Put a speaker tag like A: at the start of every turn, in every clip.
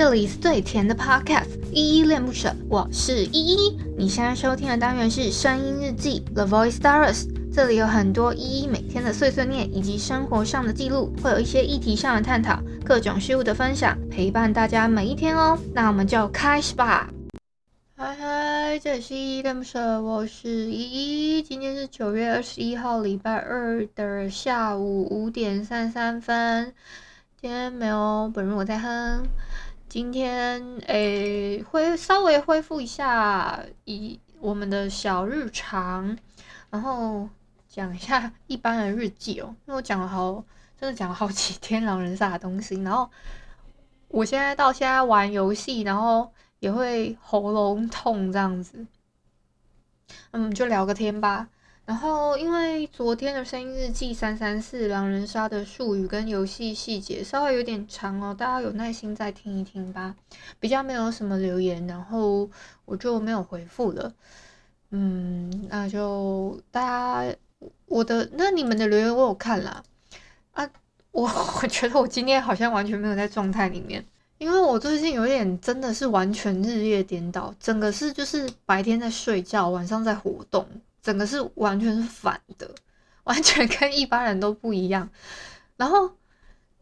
A: 这里是最甜的 Podcast，依依恋不舍，我是依依。你现在收听的单元是声音日记 The Voice Diaries，这里有很多依依每天的碎碎念以及生活上的记录，会有一些议题上的探讨，各种事物的分享，陪伴大家每一天哦。那我们就开始吧。嗨嗨，这里是依依恋不舍，我是依依。今天是九月二十一号，礼拜二的下午五点三三分。今天没有本人我在哼。今天诶，会稍微恢复一下以我们的小日常，然后讲一下 一般的日记哦。因为我讲了好，真的讲了好几天狼人杀的东西，然后我现在到现在玩游戏，然后也会喉咙痛这样子。嗯，就聊个天吧。然后，因为昨天的声音日记三三四狼人杀的术语跟游戏细节稍微有点长哦，大家有耐心再听一听吧。比较没有什么留言，然后我就没有回复了。嗯，那就大家我的那你们的留言我有看啦。啊，我 我觉得我今天好像完全没有在状态里面，因为我最近有点真的是完全日夜颠倒，整个是就是白天在睡觉，晚上在活动。整个是完全是反的，完全跟一般人都不一样。然后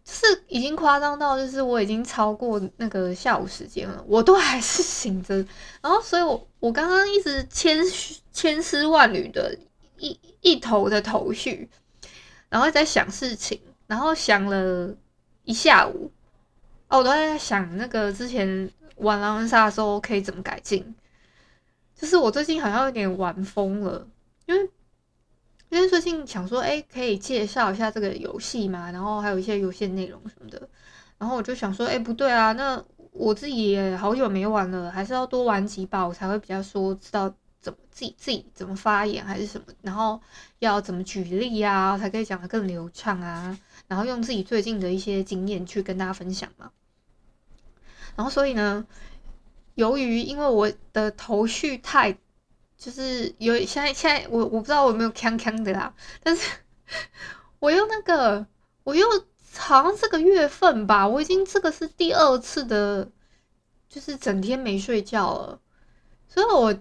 A: 就是已经夸张到，就是我已经超过那个下午时间了，我都还是醒着。然后，所以我我刚刚一直千千丝万缕的一一头的头绪，然后在想事情，然后想了一下午。哦，我都在想那个之前玩狼人杀的时候可以怎么改进。就是我最近好像有点玩疯了，因为因为最近想说，哎，可以介绍一下这个游戏嘛，然后还有一些游戏内容什么的，然后我就想说，哎，不对啊，那我自己也好久没玩了，还是要多玩几把，我才会比较说知道怎么自己自己怎么发言还是什么，然后要怎么举例啊，才可以讲得更流畅啊，然后用自己最近的一些经验去跟大家分享嘛，然后所以呢。由于因为我的头绪太，就是有现在现在我我不知道我有没有锵锵的啦，但是 我又那个我又好像这个月份吧，我已经这个是第二次的，就是整天没睡觉了，所以我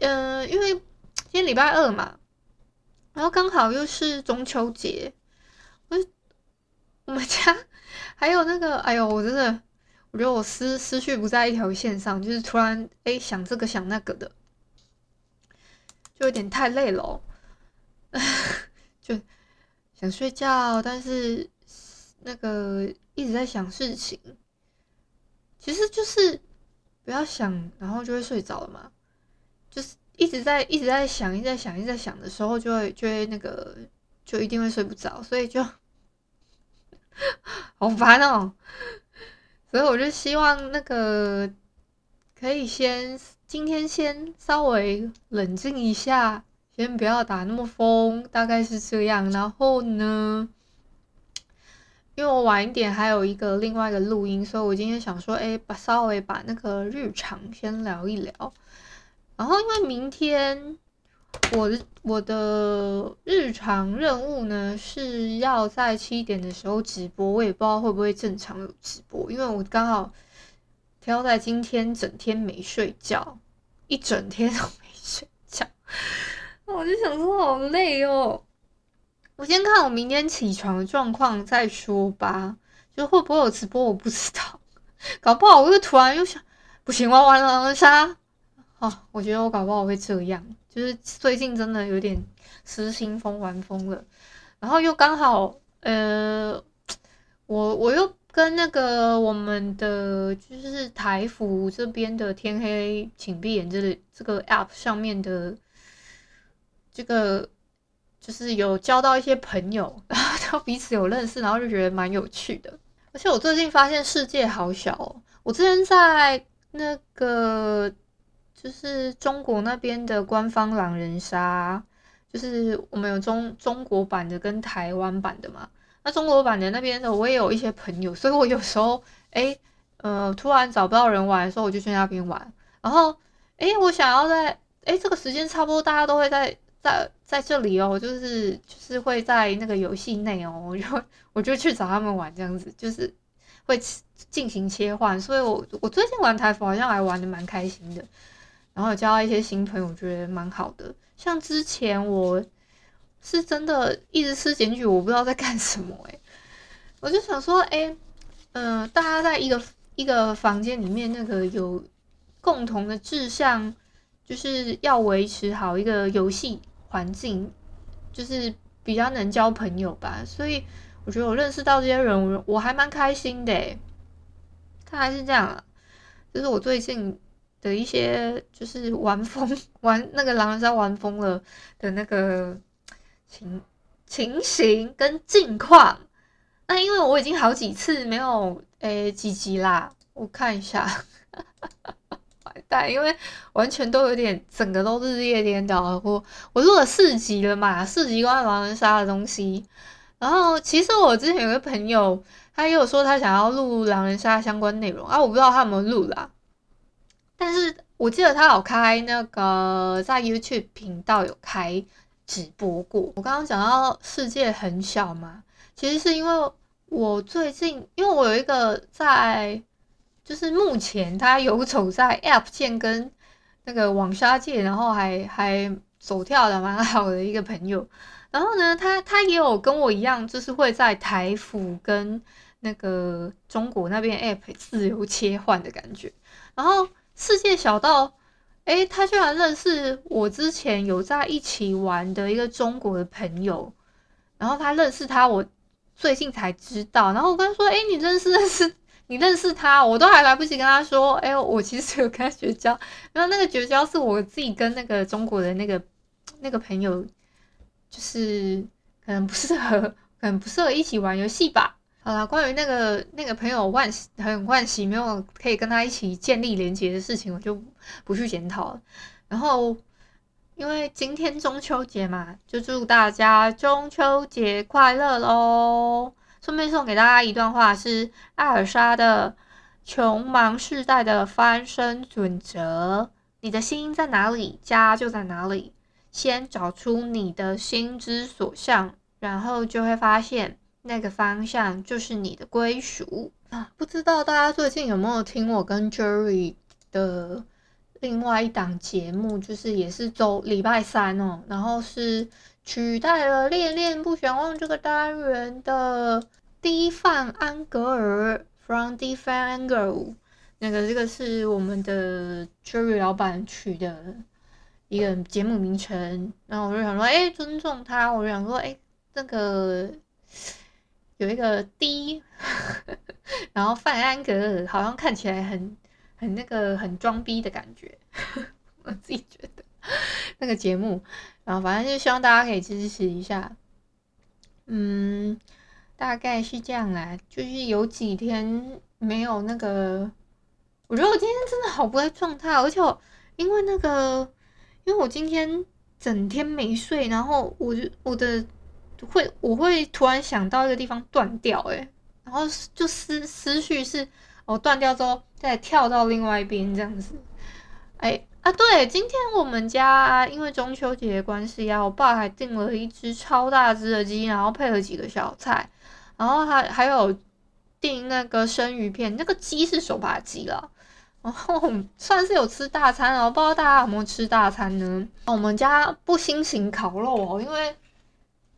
A: 嗯、呃，因为今天礼拜二嘛，然后刚好又是中秋节，我我们家还有那个，哎呦，我真的。我觉得我思思绪不在一条线上，就是突然哎、想这个想那个的，就有点太累了、就想睡觉，但是那个一直在想事情，其实就是不要想，然后就会睡着了嘛。就是一直在一直在想，一直在想，一直在想的时候，就会就会那个就一定会睡不着，所以就 好烦哦、所以我就希望那个可以先今天先稍微冷静一下，先不要打那么疯，大概是这样。然后呢，因为我晚一点还有一个另外一个录音，所以我今天想说，哎，把稍微把那个日常先聊一聊。然后因为明天。我的我的日常任务呢，是要在七点的时候直播，我也不知道会不会正常有直播，因为我刚好挑在今天整天没睡觉，一整天都没睡觉，我就想说好累哦。我先看我明天起床的状况再说吧，就会不会有直播我不知道，搞不好我又突然又想，不行，我要玩狼人杀。哦，我觉得我搞不好会这样，就是最近真的有点失心疯玩疯了，然后又刚好，呃，我我又跟那个我们的就是台服这边的天黑请闭眼这个这个 app 上面的这个就是有交到一些朋友，然后都彼此有认识，然后就觉得蛮有趣的。而且我最近发现世界好小哦，我之前在那个。就是中国那边的官方狼人杀，就是我们有中中国版的跟台湾版的嘛。那中国版的那边的我也有一些朋友，所以我有时候哎、呃，突然找不到人玩的时候，我就去那边玩。然后哎、我想要在哎、这个时间差不多大家都会在在在这里哦，就是就是会在那个游戏内哦，我就我就去找他们玩这样子，就是会进行切换，所以我我最近玩台服好像还玩的蛮开心的，然后有交到一些新朋友，我觉得蛮好的。像之前我是真的一直吃检举，我不知道在干什么哎、我就想说，哎、嗯、大家在一个一个房间里面，那个有共同的志向，就是要维持好一个游戏环境，就是比较能交朋友吧。所以我觉得我认识到这些人，我我还蛮开心的、欸。看来是这样啊，就是我最近。的一些就是玩疯玩那个狼人杀玩疯了的那个情情形跟近况，那因为我已经好几次没有诶几集啦，我看一下，完蛋，因为完全都有点整个都日夜颠倒。我我录了四集了嘛，四集关于狼人杀的东西。然后其实我之前有个朋友，他也有说他想要录狼人杀相关内容啊，我不知道他有没有录啦。但是我记得他有开那个在 YouTube 频道有开直播过。我刚刚讲到世界很小嘛，其实是因为我最近，因为我有一个在，就是目前他游走在 App 界跟那个网杀界，然后还还走跳的蛮好的一个朋友。然后呢，他他也有跟我一样，就是会在台服跟那个中国那边 App 自由切换的感觉，然后。世界小到，诶、他居然认识我之前有在一起玩的一个中国的朋友，然后他认识他，我最近才知道。然后我跟他说，诶、你认识认识，你认识他，我都还来不及跟他说，诶、我其实有跟他绝交。然后那个绝交是我自己跟那个中国的那个那个朋友，就是可能不适合，可能不适合一起玩游戏吧。好啦，关于那个那个朋友万很惋惜没有可以跟他一起建立连结的事情，我就不去检讨了。然后，因为今天中秋节嘛，就祝大家中秋节快乐喽！顺便送给大家一段话，是艾尔莎的《穷忙世代的翻身准则》：你的心在哪里，家就在哪里。先找出你的心之所向，然后就会发现。那个方向就是你的归属啊！不知道大家最近有没有听我跟 Jerry 的另外一档节目，就是也是周礼拜三哦，然后是取代了《恋恋不想忘》这个单元的低范安格尔 From d e f a n Angle，那个这个是我们的 Jerry 老板取的一个节目名称，然后我就想说，哎，尊重他，我就想说，哎，这个。有一个 D，然后范安格尔好像看起来很很那个很装逼的感觉，我自己觉得那个节目，然后反正就希望大家可以支持一下，嗯，大概是这样啦。就是有几天没有那个，我觉得我今天真的好不在状态，而且我因为那个，因为我今天整天没睡，然后我就我的。会，我会突然想到一个地方断掉，诶，然后就思思绪是，哦，断掉之后再跳到另外一边这样子，哎啊，对，今天我们家因为中秋节的关系啊，我爸还订了一只超大只的鸡，然后配了几个小菜，然后还还有订那个生鱼片，那个鸡是手把鸡了，然后算是有吃大餐了，我不知道大家有没有吃大餐呢？我们家不兴行烤肉哦，因为。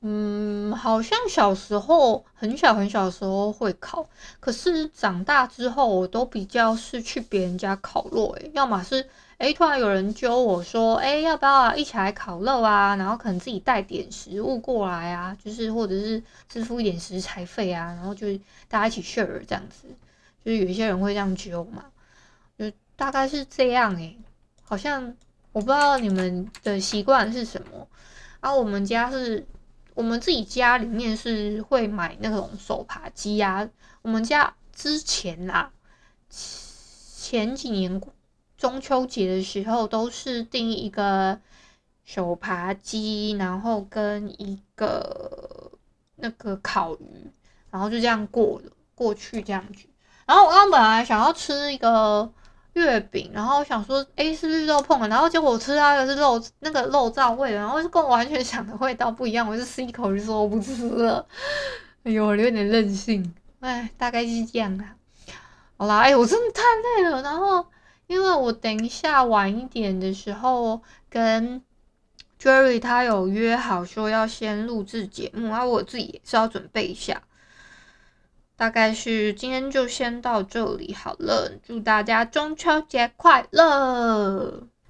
A: 嗯，好像小时候很小很小的时候会烤，可是长大之后我都比较是去别人家烤肉，诶，要么是诶突然有人揪我说，诶要不要一起来烤肉啊？然后可能自己带点食物过来啊，就是或者是支付一点食材费啊，然后就大家一起 share 这样子，就是有一些人会这样揪嘛，就大概是这样诶，好像我不知道你们的习惯是什么，啊，我们家是。我们自己家里面是会买那种手扒鸡呀。我们家之前啦，前几年中秋节的时候都是订一个手扒鸡，然后跟一个那个烤鱼，然后就这样过了过去这样子。然后我刚本来想要吃一个。月饼，然后我想说，诶，是不是肉碰了？然后结果我吃到的是肉，那个肉燥味，然后就跟我完全想的味道不一样。我就吃一口就说我不吃了。哎呦，我有点任性。哎，大概是这样啦。好啦，哎、我真的太累了。然后，因为我等一下晚一点的时候跟 Jerry 他有约好说要先录制节目，然后我自己也是要准备一下。大概是今天就先到这里好了，祝大家中秋节快乐！